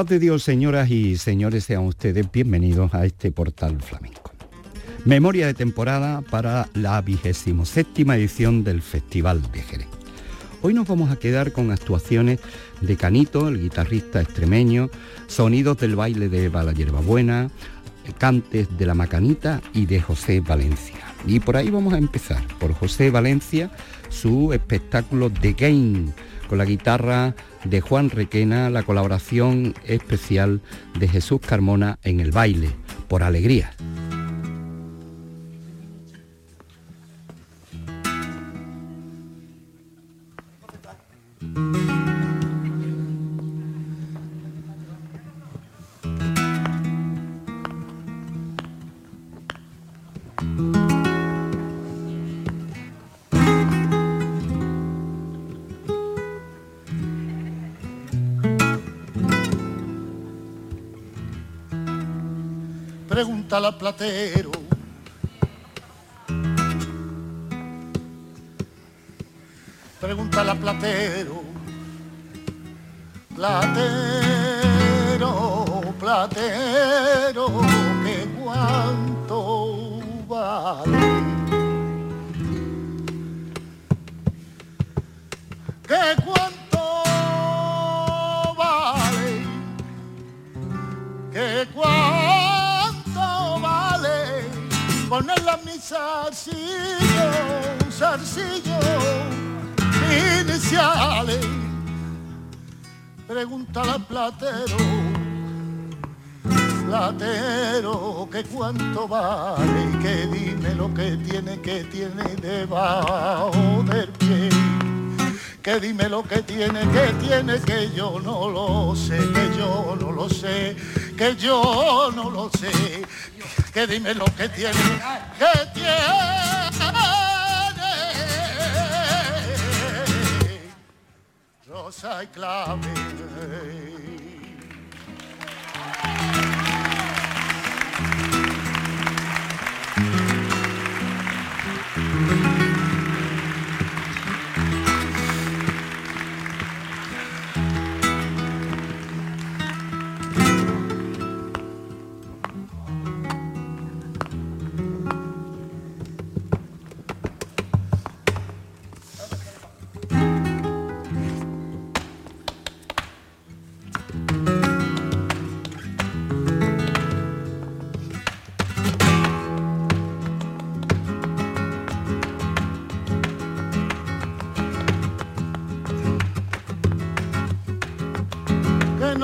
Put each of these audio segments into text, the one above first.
paz de Dios, señoras y señores, sean ustedes bienvenidos a este portal flamenco. Memoria de temporada para la vigésimo séptima edición del Festival de Jerez. Hoy nos vamos a quedar con actuaciones de Canito, el guitarrista extremeño, sonidos del baile de Bala Buena, cantes de la Macanita y de José Valencia. Y por ahí vamos a empezar, por José Valencia, su espectáculo The Game con la guitarra de Juan Requena, la colaboración especial de Jesús Carmona en el baile, por alegría. La platero. Pregunta la platero, platero, platero, que cuánto vale. Zarcillo, zarcillo, iniciales. Pregúntale al platero, platero, que cuánto vale y que dime lo que tiene, que tiene debajo del pie. Que dime lo que tiene, que tiene, que yo no lo sé, que yo no lo sé, que yo no lo sé que dime lo que tiene, que tiene. Rosa y clave.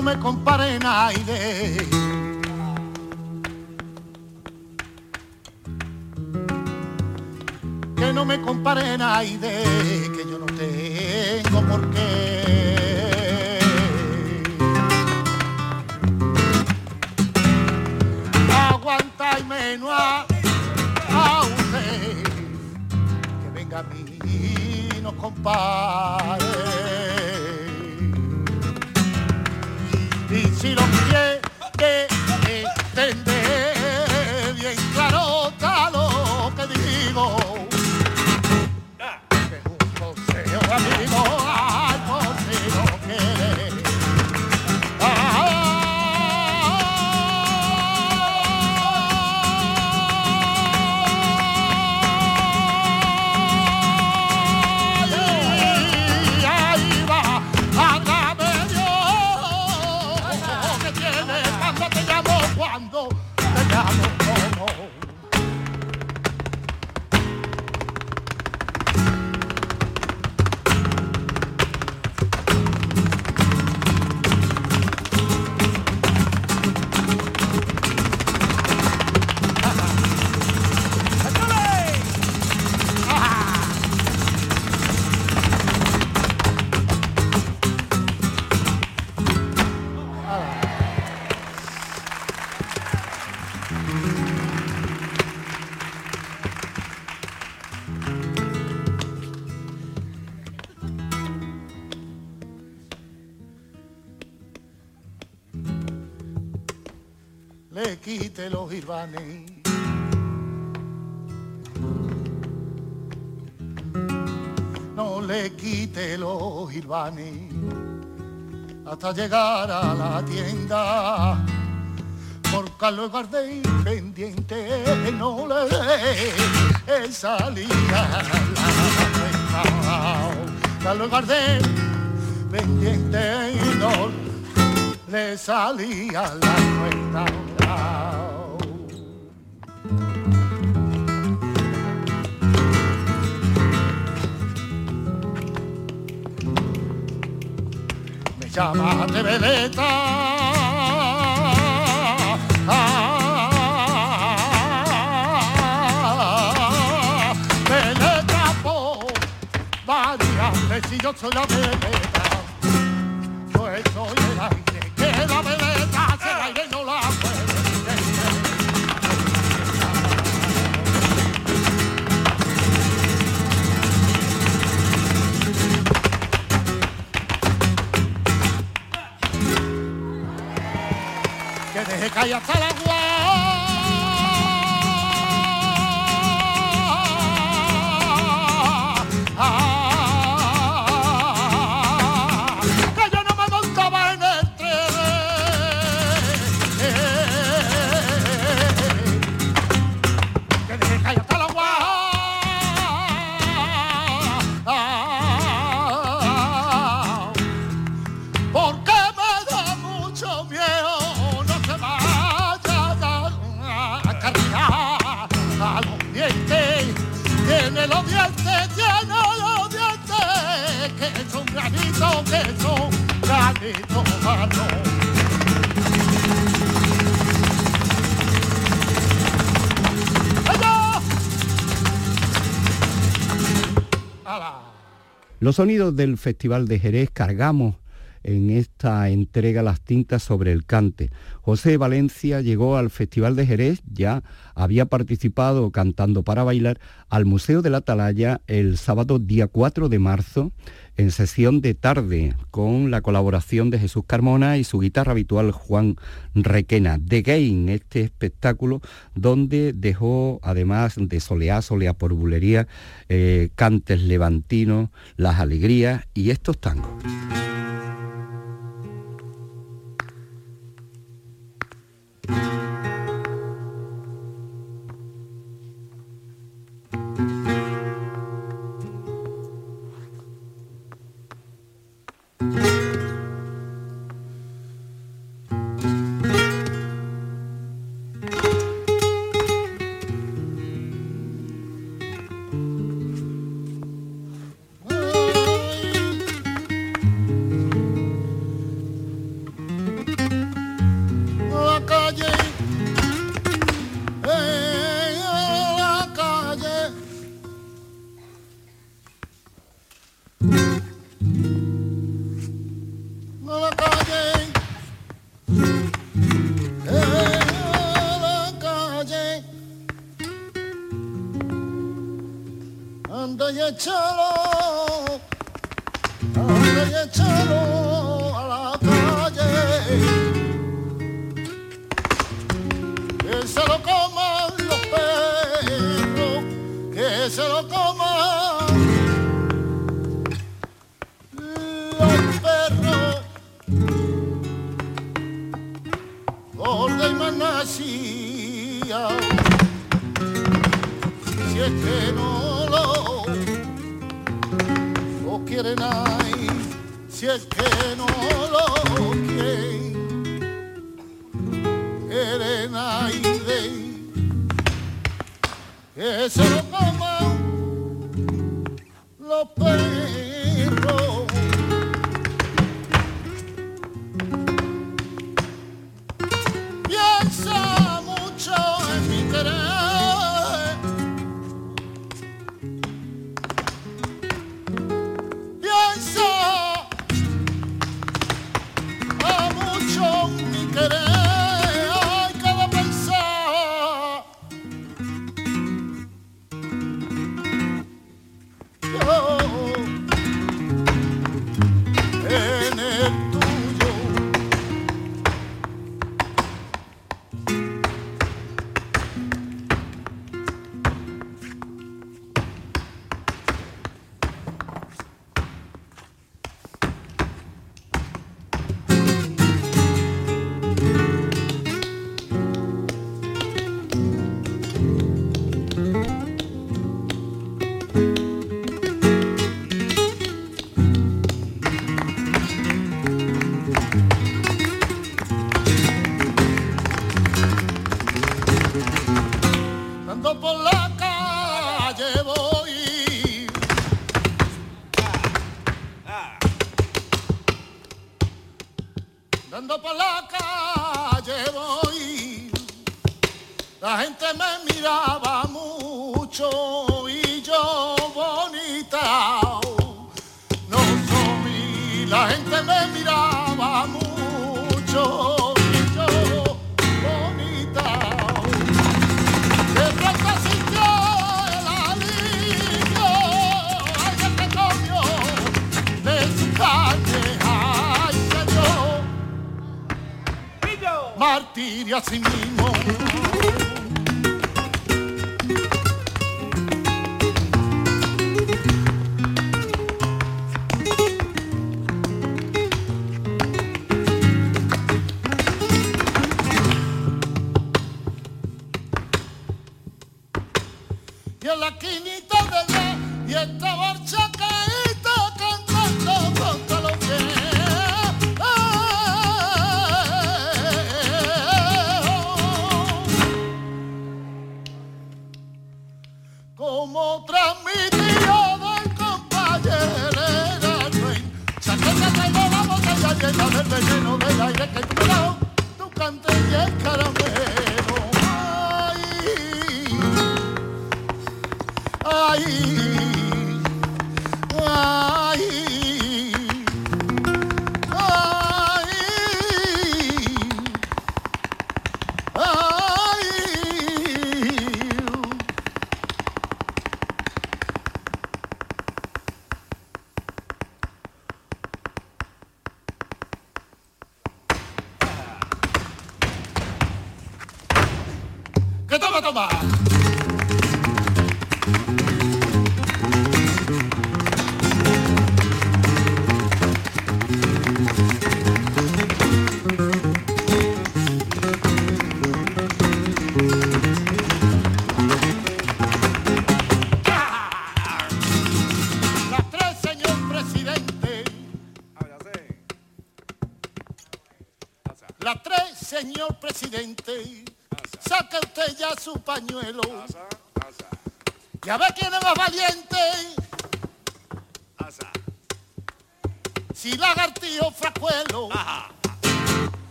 No me compare nadie. Que no me compare nadie, que yo no tengo por qué. Aguanta y menos a, usted, que venga a mí, no compare. Quite los. No le quite los irvanes hasta llegar a la tienda. Por Carlos Gardel pendiente no le dé salida la Carlos Gardel pendiente no le salía la cuenta. Me llama de veleta. veleta por varias veces yo soy la veleta. cae hasta la Los sonidos del Festival de Jerez cargamos en esta entrega las tintas sobre el cante. José Valencia llegó al Festival de Jerez, ya había participado cantando para bailar al Museo de la Atalaya el sábado día 4 de marzo en sesión de tarde con la colaboración de Jesús Carmona y su guitarra habitual Juan Requena. The Game, este espectáculo donde dejó, además de soleá, soleá por bulería, eh, cantes levantinos, las alegrías y estos tangos. échalo, ahora y échalo. si es que no lo quiere nadie. Es el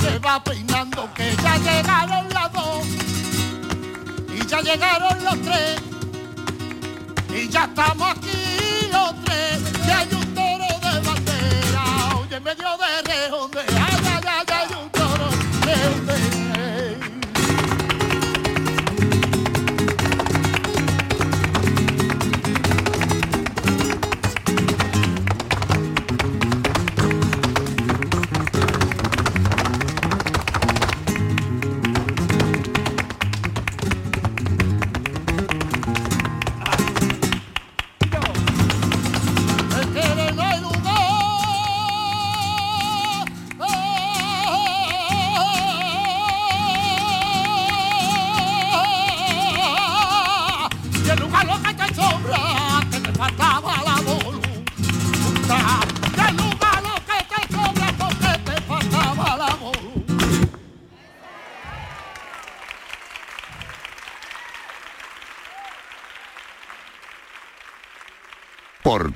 Se va peinando que ya llegaron las dos. Y ya llegaron los tres. Y ya estamos aquí los tres, y hay un toro de bandera, oye, en medio de redonde, ay, ay, ay, hay un toro de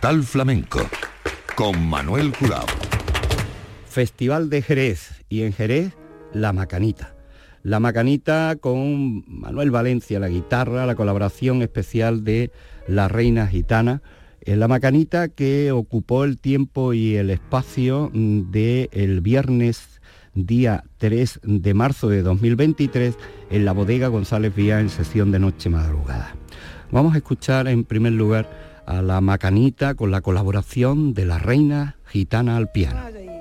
Portal Flamenco con Manuel Curao. Festival de Jerez y en Jerez La Macanita. La Macanita con Manuel Valencia la guitarra, la colaboración especial de La Reina Gitana. La Macanita que ocupó el tiempo y el espacio del el viernes día 3 de marzo de 2023 en la bodega González Vía en sesión de noche madrugada. Vamos a escuchar en primer lugar a la macanita con la colaboración de la reina gitana al piano.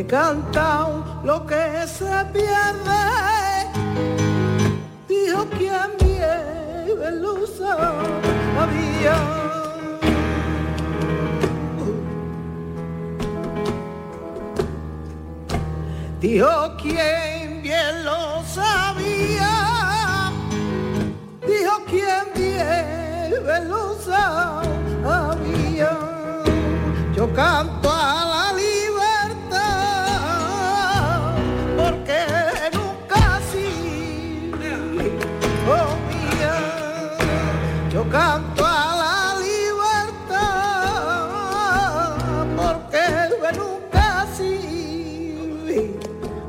he cantado lo que se pierde. Dijo quien vive el uso había. Dijo quien bien lo sabía, dijo quien bien lo sabía. Yo canto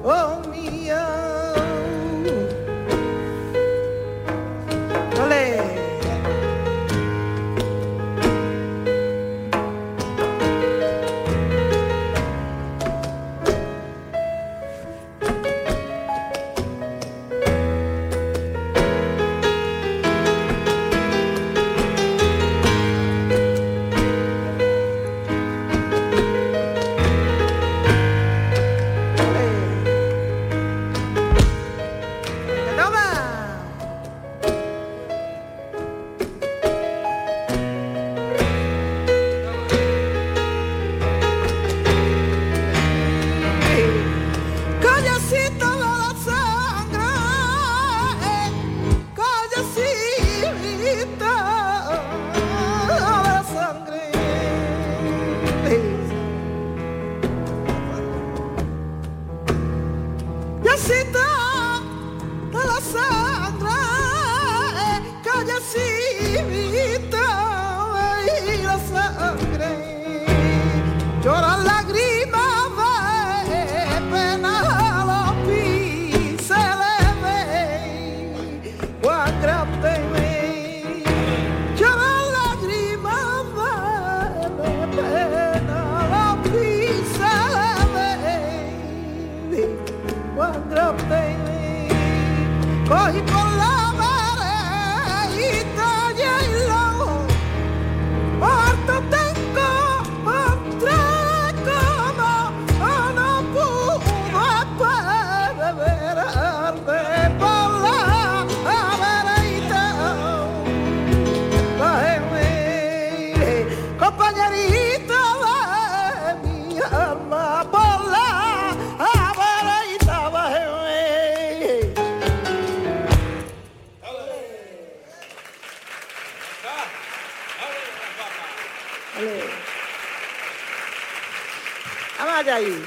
Oh. ahí.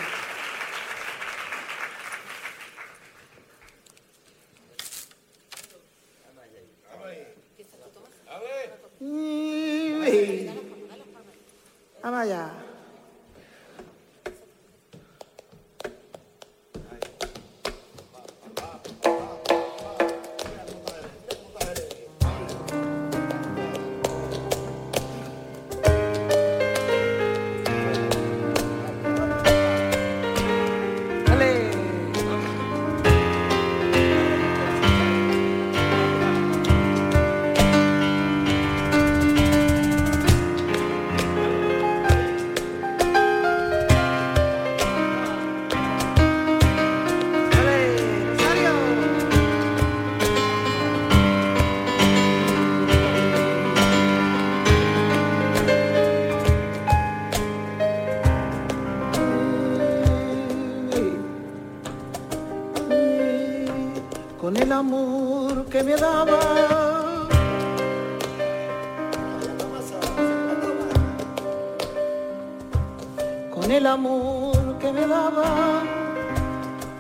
con el amor que me daba,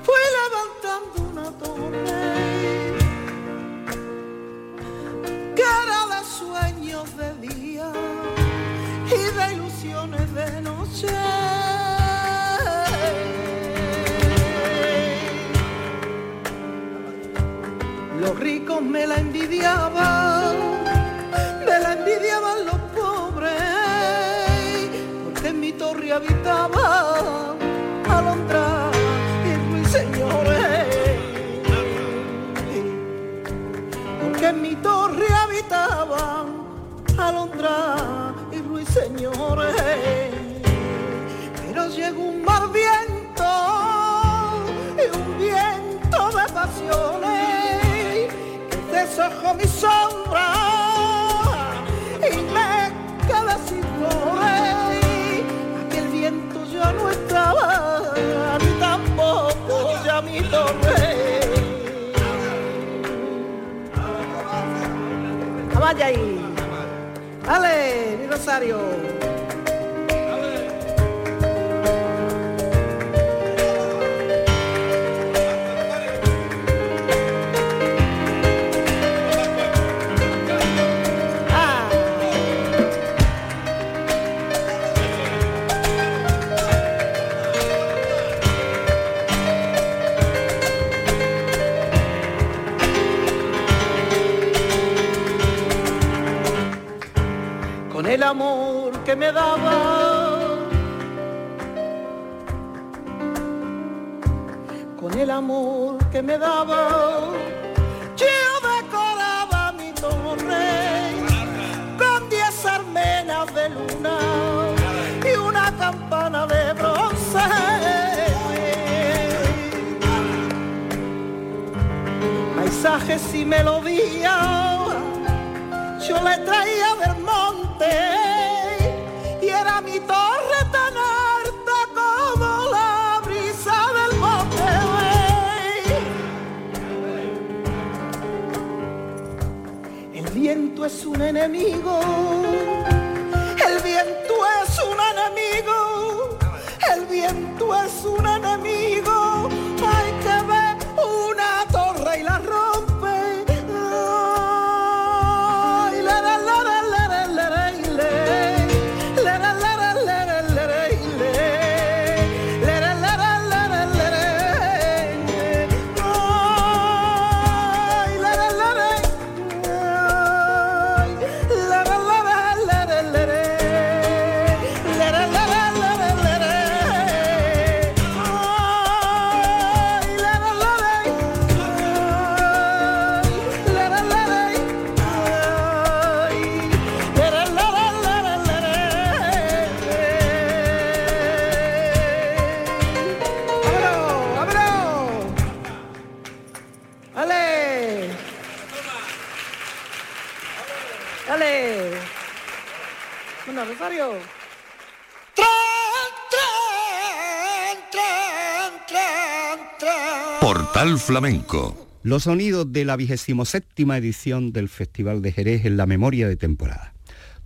fue levantando una torre, cara a los sueños de día y de ilusiones de noche. los ricos me la envidiaban. habitaba Alondra y ruiseñores. Porque en mi torre habitaban Alondra y ruiseñores. Pero llegó un mal viento y un viento de pasiones que deshojó mi son Ahí. Dale, mi Rosario. Me daba. Con el amor que me daba, yo decoraba mi torre con diez armenas de luna y una campana de bronce. Paisajes y melodías yo le traía del monte un enemigo, el viento es un enemigo, el viento es un enemigo, Portal Flamenco. Los sonidos de la vigésimo séptima edición del Festival de Jerez en la memoria de temporada.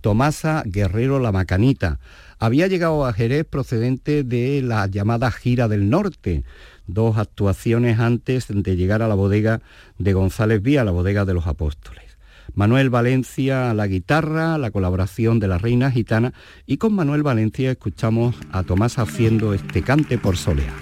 Tomasa Guerrero La Macanita había llegado a Jerez procedente de la llamada Gira del Norte, dos actuaciones antes de llegar a la bodega de González Vía, la bodega de los apóstoles. Manuel Valencia a la guitarra, la colaboración de la Reina Gitana y con Manuel Valencia escuchamos a Tomás haciendo este cante por soleá.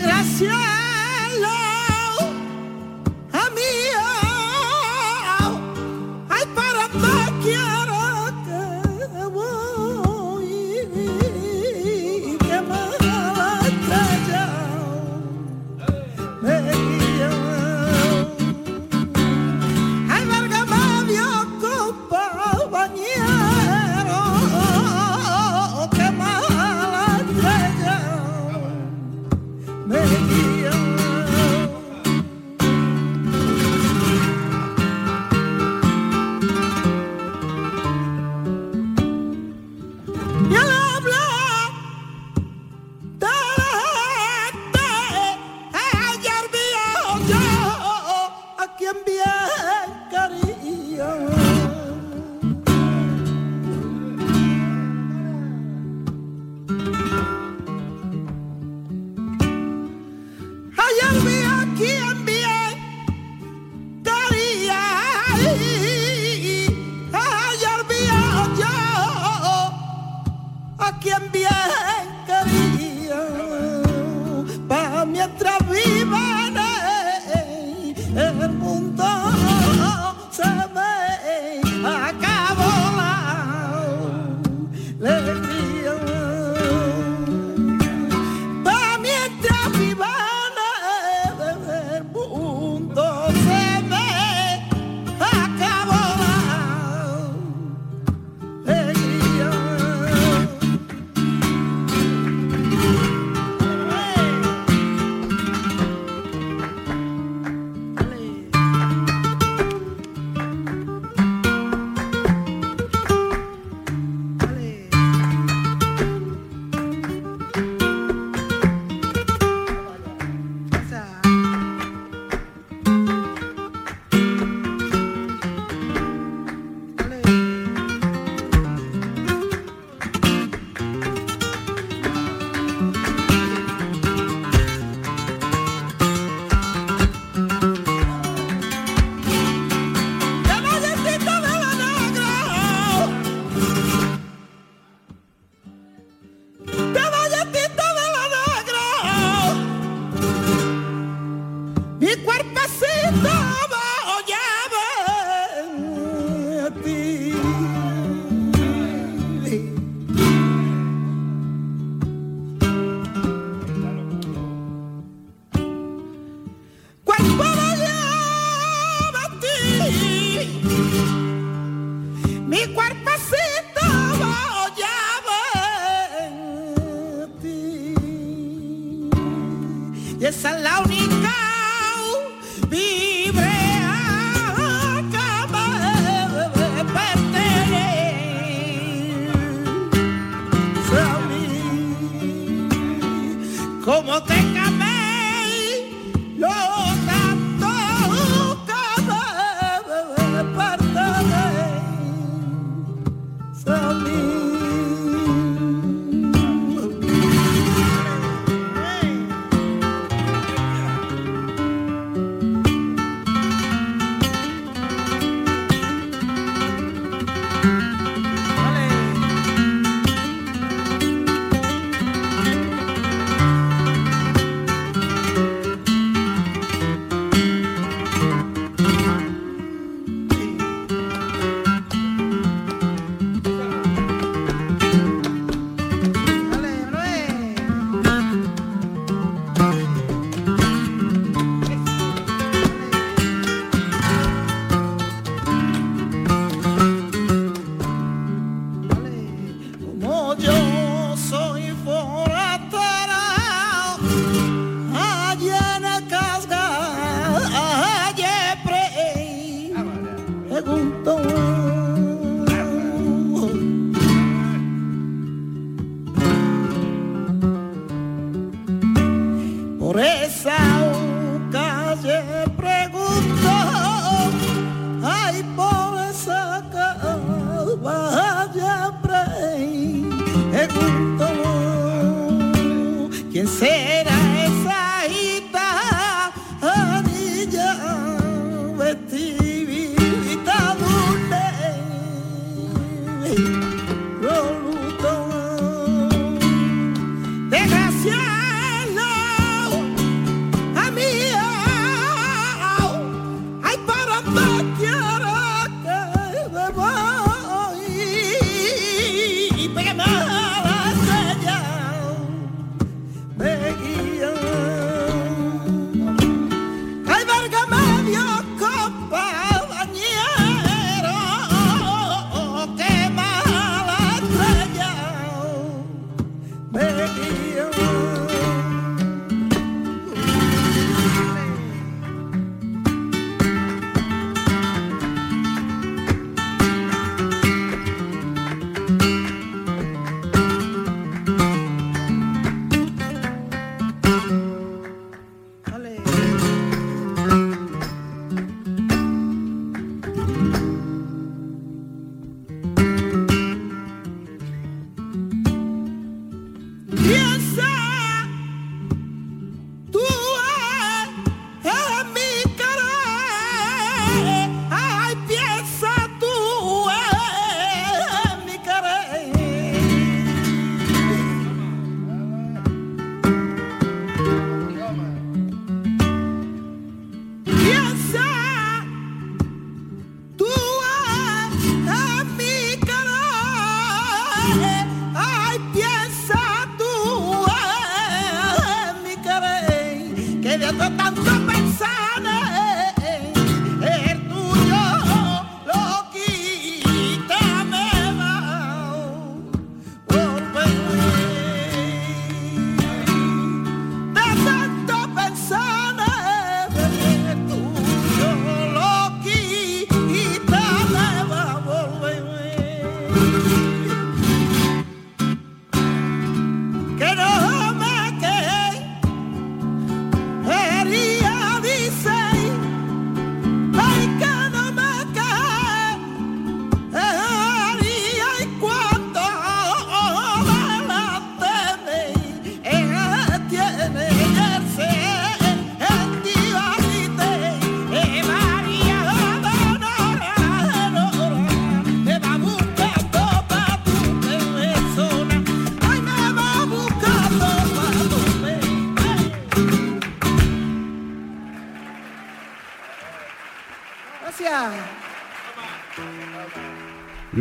gracias.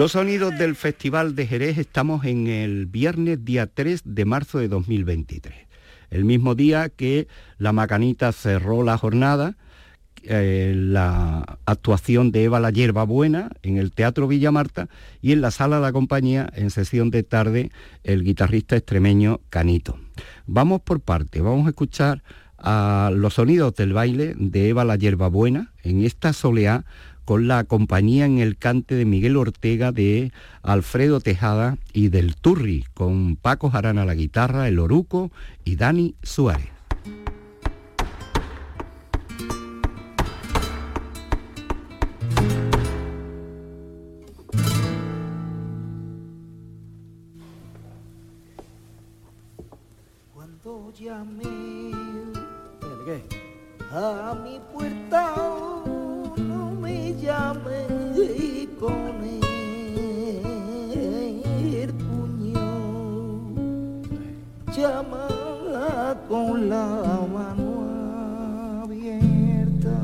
Los sonidos del Festival de Jerez estamos en el viernes día 3 de marzo de 2023. El mismo día que la Macanita cerró la jornada, eh, la actuación de Eva la Hierba Buena en el Teatro Villa Marta y en la Sala de la Compañía, en sesión de tarde, el guitarrista extremeño Canito. Vamos por parte, vamos a escuchar a los sonidos del baile de Eva la Hierba Buena en esta soleá con la compañía en el cante de Miguel Ortega, de Alfredo Tejada y del Turri, con Paco Jarana la guitarra, el Oruco y Dani Suárez. Cuando llamé a mi puerta, no me llame con el puño, llama con la mano abierta.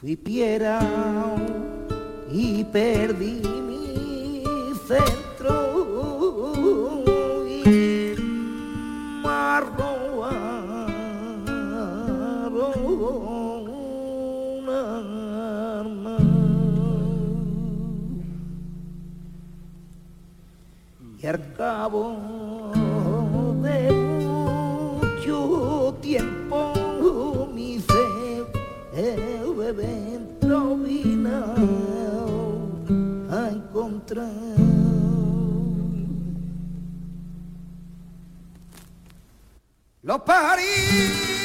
Fui piedra y perdí mi centro. Y me al cabo de mucho tiempo mi fe, cerebro vino a encontrar Lo parí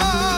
a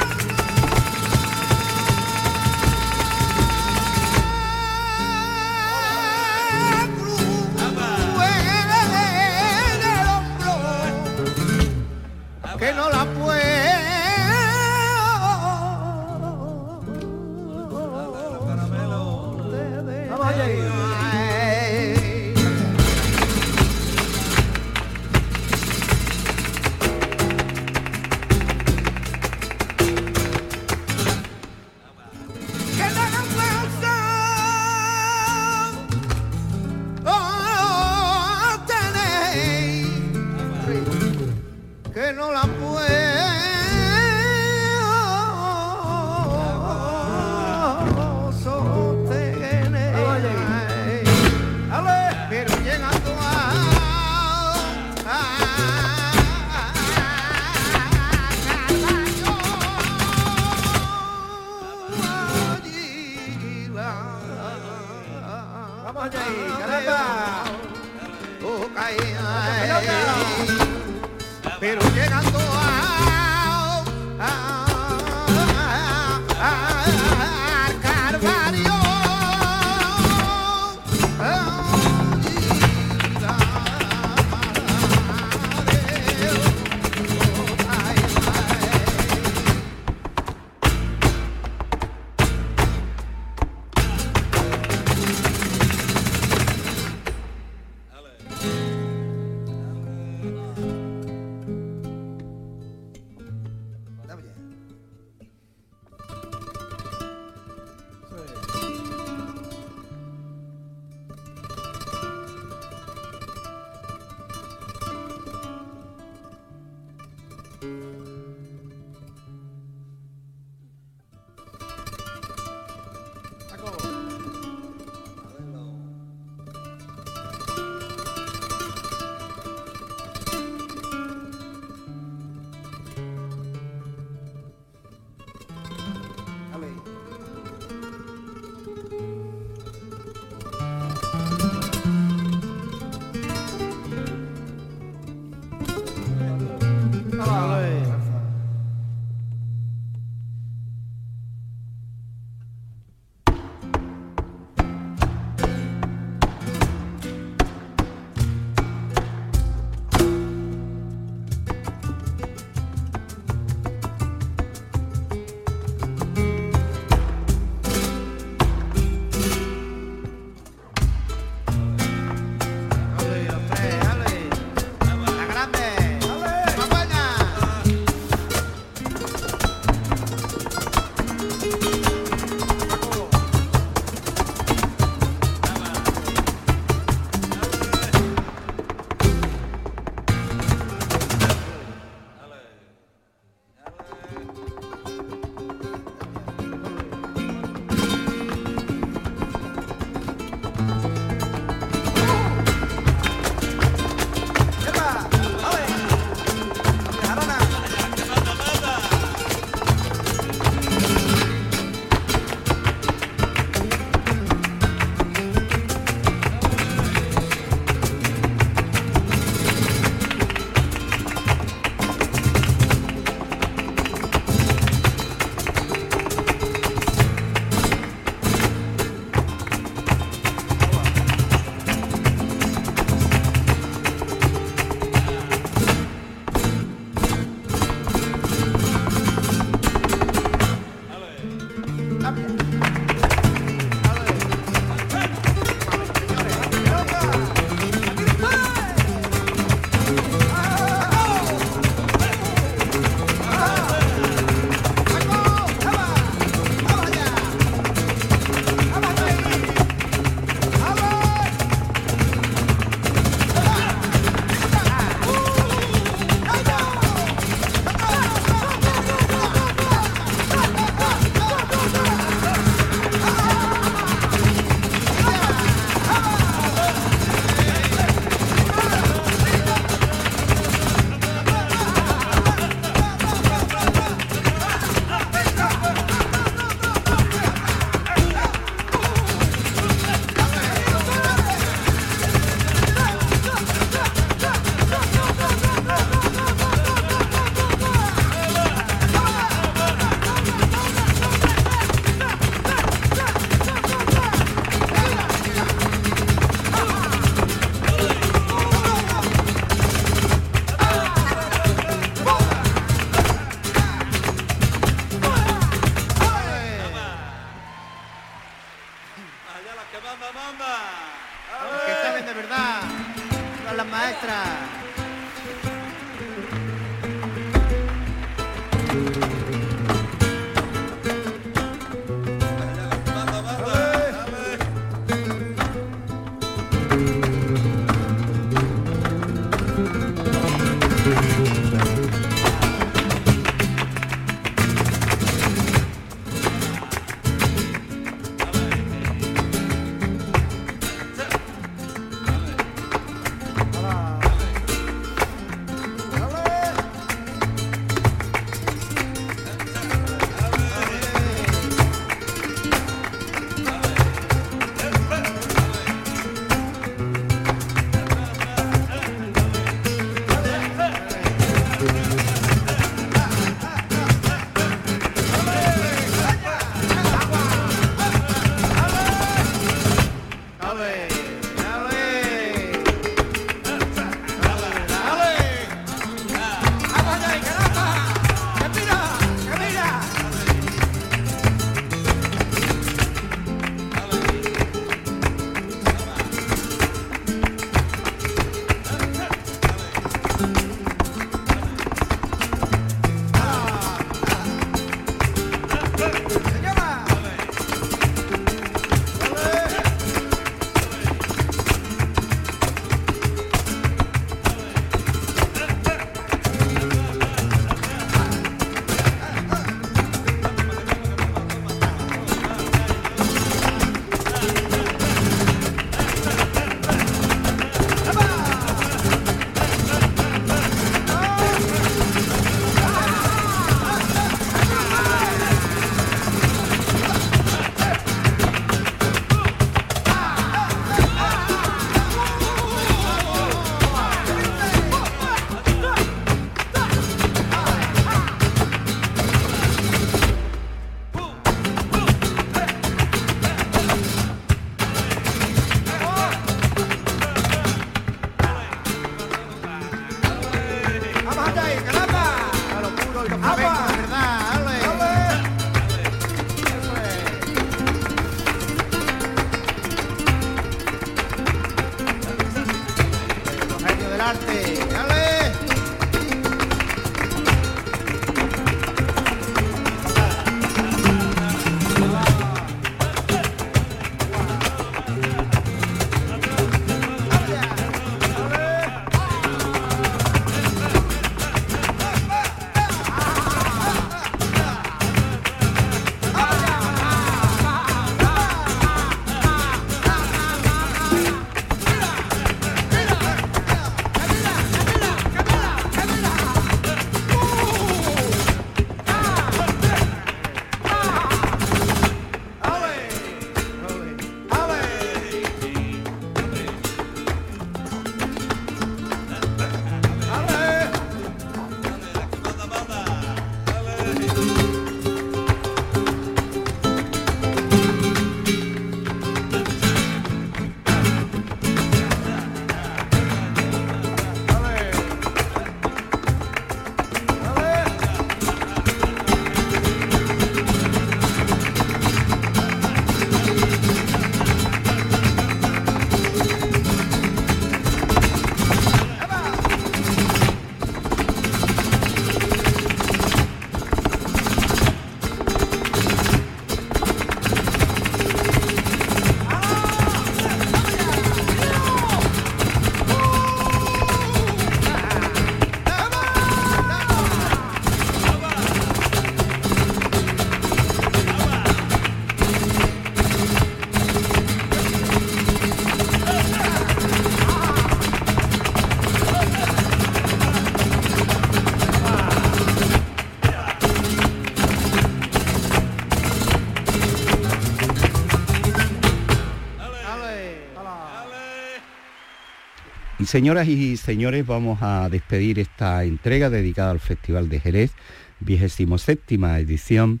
señoras y señores, vamos a despedir esta entrega dedicada al Festival de Jerez, vigésimo séptima edición,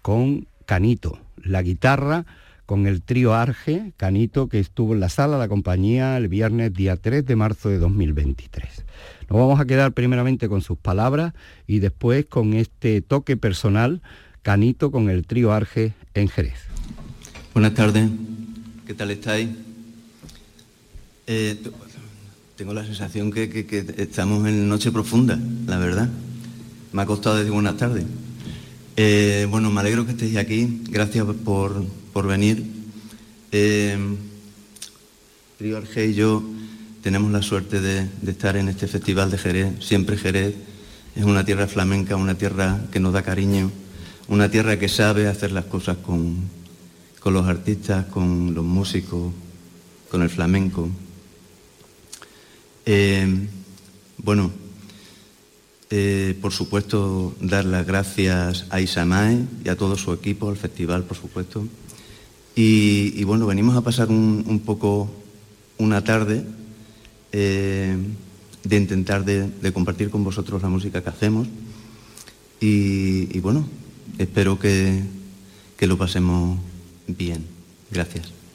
con Canito, la guitarra con el trío Arge, Canito, que estuvo en la sala de la compañía el viernes día 3 de marzo de 2023. Nos vamos a quedar primeramente con sus palabras y después con este toque personal, Canito con el trío Arge en Jerez. Buenas tardes, ¿qué tal estáis? Eh, tengo la sensación que, estamos en noche profunda, la verdad. Me ha costado decir buenas tardes. Eh, bueno, me alegro que estéis aquí. Gracias por, venir. Eh, Río Arge y yo tenemos la suerte de, estar en este festival de Jerez. Siempre Jerez es una tierra flamenca, una tierra que nos da cariño, una tierra que sabe hacer las cosas con, con los artistas, con los músicos, con el flamenco. Eh, bueno, eh, por supuesto, dar las gracias a Isamae y a todo su equipo, al festival, por supuesto. Y, bueno, venimos a pasar un, poco una tarde eh, de intentar de, compartir con vosotros la música que hacemos. Y, bueno, espero que, que lo pasemos bien. Gracias.